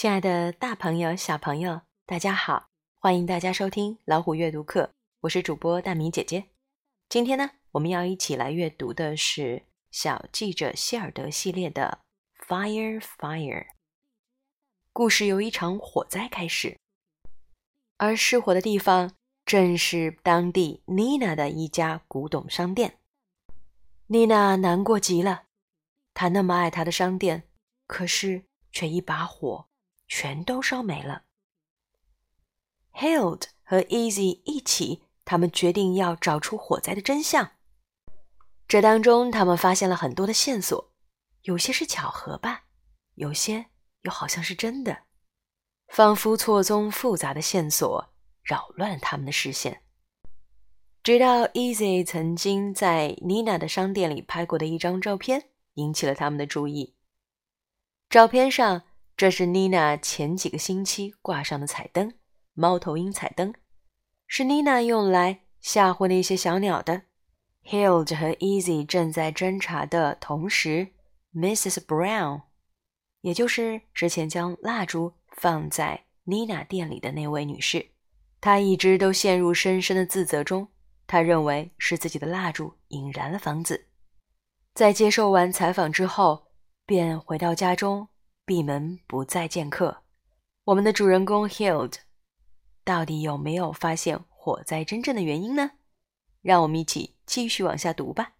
亲爱的大朋友、小朋友，大家好！欢迎大家收听老虎阅读课，我是主播大米姐姐。今天呢，我们要一起来阅读的是《小记者希尔德》系列的《Fire Fire》。故事由一场火灾开始，而失火的地方正是当地妮娜的一家古董商店。妮娜难过极了，她那么爱她的商店，可是却一把火。全都烧没了。Hild 和 Easy 一起，他们决定要找出火灾的真相。这当中，他们发现了很多的线索，有些是巧合吧，有些又好像是真的，仿佛错综复杂的线索扰乱了他们的视线。直到 Easy 曾经在 Nina 的商店里拍过的一张照片引起了他们的注意。照片上。这是妮娜前几个星期挂上的彩灯，猫头鹰彩灯，是妮娜用来吓唬那些小鸟的。Hild 和 Easy 正在侦查的同时，Mrs. Brown，也就是之前将蜡烛放在妮娜店里的那位女士，她一直都陷入深深的自责中。她认为是自己的蜡烛引燃了房子。在接受完采访之后，便回到家中。闭门不再见客。我们的主人公 Hild 到底有没有发现火灾真正的原因呢？让我们一起继续往下读吧。